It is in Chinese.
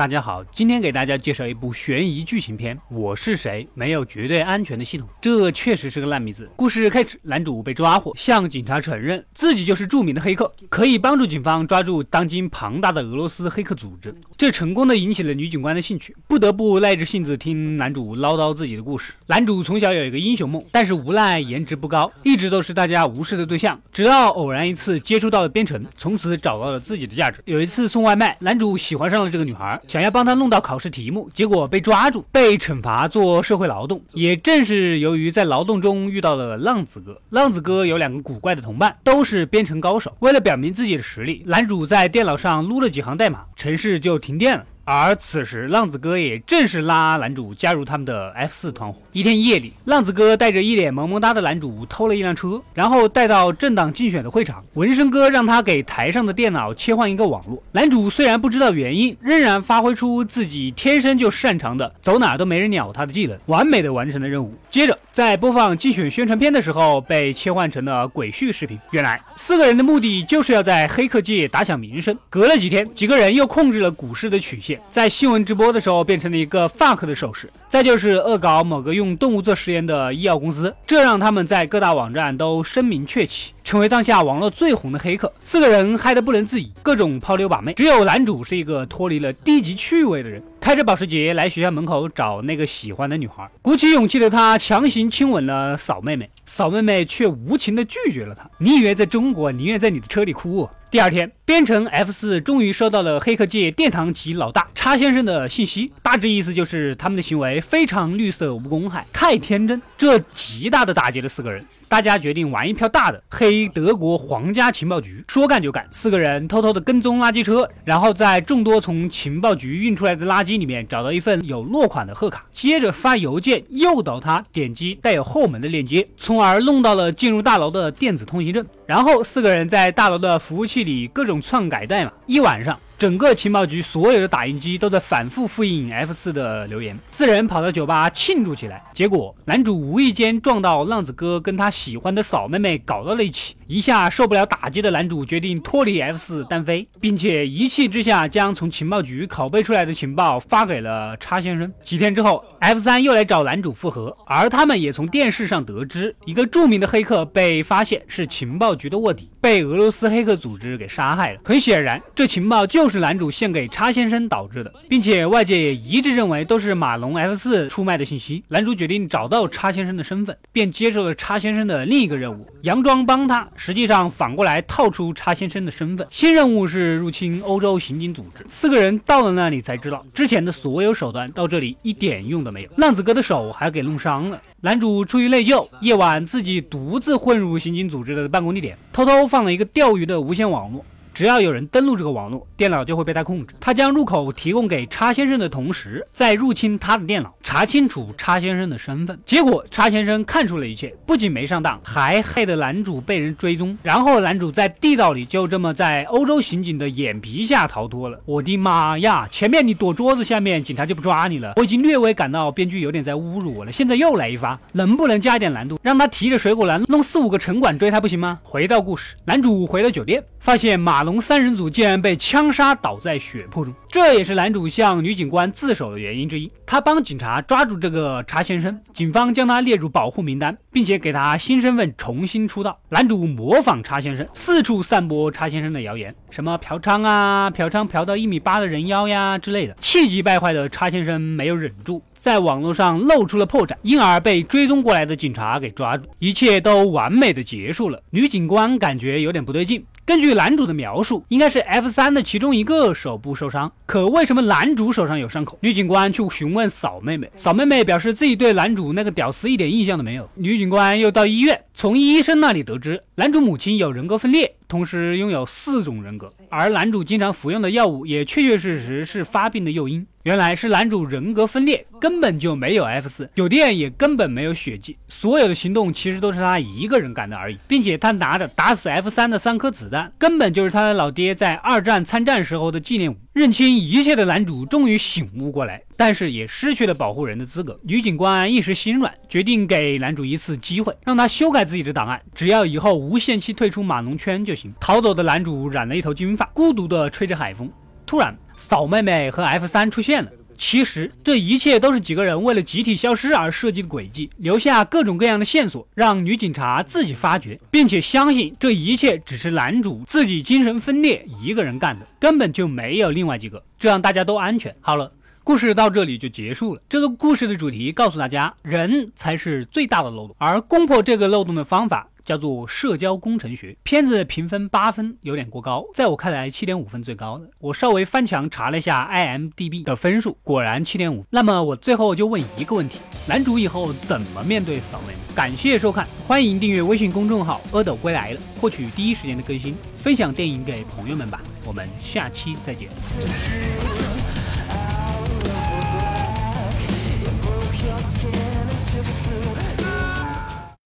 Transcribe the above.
大家好，今天给大家介绍一部悬疑剧情片《我是谁》，没有绝对安全的系统，这确实是个烂名字。故事开始，男主被抓获，向警察承认自己就是著名的黑客，可以帮助警方抓住当今庞大的俄罗斯黑客组织。这成功的引起了女警官的兴趣，不得不耐着性子听男主唠叨自己的故事。男主从小有一个英雄梦，但是无奈颜值不高，一直都是大家无视的对象。直到偶然一次接触到了编程，从此找到了自己的价值。有一次送外卖，男主喜欢上了这个女孩。想要帮他弄到考试题目，结果被抓住，被惩罚做社会劳动。也正是由于在劳动中遇到了浪子哥，浪子哥有两个古怪的同伴，都是编程高手。为了表明自己的实力，男主在电脑上撸了几行代码，城市就停电了。而此时，浪子哥也正是拉男主加入他们的 F 四团伙。一天夜里，浪子哥带着一脸萌萌哒的男主偷了一辆车，然后带到政党竞选的会场。纹身哥让他给台上的电脑切换一个网络。男主虽然不知道原因，仍然发挥出自己天生就擅长的走哪都没人鸟他的技能，完美的完成了任务。接着，在播放竞选宣传片的时候，被切换成了鬼畜视频。原来，四个人的目的就是要在黑客界打响名声。隔了几天，几个人又控制了股市的曲线。在新闻直播的时候，变成了一个 fuck 的手势。再就是恶搞某个用动物做实验的医药公司，这让他们在各大网站都声名鹊起，成为当下网络最红的黑客。四个人嗨得不能自已，各种抛妞把妹。只有男主是一个脱离了低级趣味的人，开着保时捷来学校门口找那个喜欢的女孩。鼓起勇气的他强行亲吻了嫂妹妹，嫂妹妹却无情的拒绝了他。你以为在中国宁愿在你的车里哭？第二天，编程 F 四终于收到了黑客界殿堂级老大叉先生的信息，大致意思就是他们的行为。非常绿色无公害，太天真，这极大的打击了四个人。大家决定玩一票大的，黑德国皇家情报局，说干就干。四个人偷偷的跟踪垃圾车，然后在众多从情报局运出来的垃圾里面找到一份有落款的贺卡，接着发邮件诱导他点击带有后门的链接，从而弄到了进入大楼的电子通行证。然后四个人在大楼的服务器里各种篡改代码，一晚上。整个情报局所有的打印机都在反复复印 F 四的留言。四人跑到酒吧庆祝起来，结果男主无意间撞到浪子哥跟他喜欢的嫂妹妹搞到了一起，一下受不了打击的男主决定脱离 F 四单飞，并且一气之下将从情报局拷贝出来的情报发给了叉先生。几天之后，F 三又来找男主复合，而他们也从电视上得知，一个著名的黑客被发现是情报局的卧底，被俄罗斯黑客组织给杀害了。很显然，这情报就。是男主献给叉先生导致的，并且外界也一致认为都是马龙 F 四出卖的信息。男主决定找到叉先生的身份，便接受了叉先生的另一个任务，佯装帮他，实际上反过来套出叉先生的身份。新任务是入侵欧洲刑警组织。四个人到了那里才知道，之前的所有手段到这里一点用都没有，浪子哥的手还给弄伤了。男主出于内疚，夜晚自己独自混入刑警组织的办公地点，偷偷放了一个钓鱼的无线网络。只要有人登录这个网络，电脑就会被他控制。他将入口提供给叉先生的同时，在入侵他的电脑，查清楚叉先生的身份。结果叉先生看出了一切，不仅没上当，还害得男主被人追踪。然后男主在地道里就这么在欧洲刑警的眼皮下逃脱了。我的妈呀！前面你躲桌子下面，警察就不抓你了。我已经略微感到编剧有点在侮辱我了，现在又来一发，能不能加一点难度，让他提着水果篮弄四五个城管追他不行吗？回到故事，男主回到酒店，发现。马龙三人组竟然被枪杀，倒在血泊中。这也是男主向女警官自首的原因之一。他帮警察抓住这个查先生，警方将他列入保护名单，并且给他新身份重新出道。男主模仿查先生，四处散播查先生的谣言，什么嫖娼啊，嫖娼嫖到一米八的人妖呀之类的。气急败坏的查先生没有忍住。在网络上露出了破绽，因而被追踪过来的警察给抓住，一切都完美的结束了。女警官感觉有点不对劲，根据男主的描述，应该是 F 三的其中一个手部受伤，可为什么男主手上有伤口？女警官去询问嫂妹妹，嫂妹妹表示自己对男主那个屌丝一点印象都没有。女警官又到医院，从医生那里得知，男主母亲有人格分裂。同时拥有四种人格，而男主经常服用的药物也确确实实是发病的诱因。原来是男主人格分裂，根本就没有 F 四，酒店也根本没有血迹，所有的行动其实都是他一个人干的而已，并且他拿着打死 F 三的三颗子弹，根本就是他的老爹在二战参战时候的纪念物。认清一切的男主终于醒悟过来，但是也失去了保护人的资格。女警官一时心软，决定给男主一次机会，让他修改自己的档案，只要以后无限期退出马农圈就行。逃走的男主染了一头金发，孤独地吹着海风。突然，嫂妹妹和 F 三出现了。其实这一切都是几个人为了集体消失而设计的诡计，留下各种各样的线索，让女警察自己发掘，并且相信这一切只是男主自己精神分裂一个人干的，根本就没有另外几个，这样大家都安全。好了，故事到这里就结束了。这个故事的主题告诉大家，人才是最大的漏洞，而攻破这个漏洞的方法。叫做社交工程学。片子评分八分，有点过高，在我看来七点五分最高的。我稍微翻墙查了一下 IMDB 的分数，果然七点五。那么我最后就问一个问题：男主以后怎么面对扫雷？感谢收看，欢迎订阅微信公众号“阿斗归来了”，获取第一时间的更新，分享电影给朋友们吧。我们下期再见。your skin and through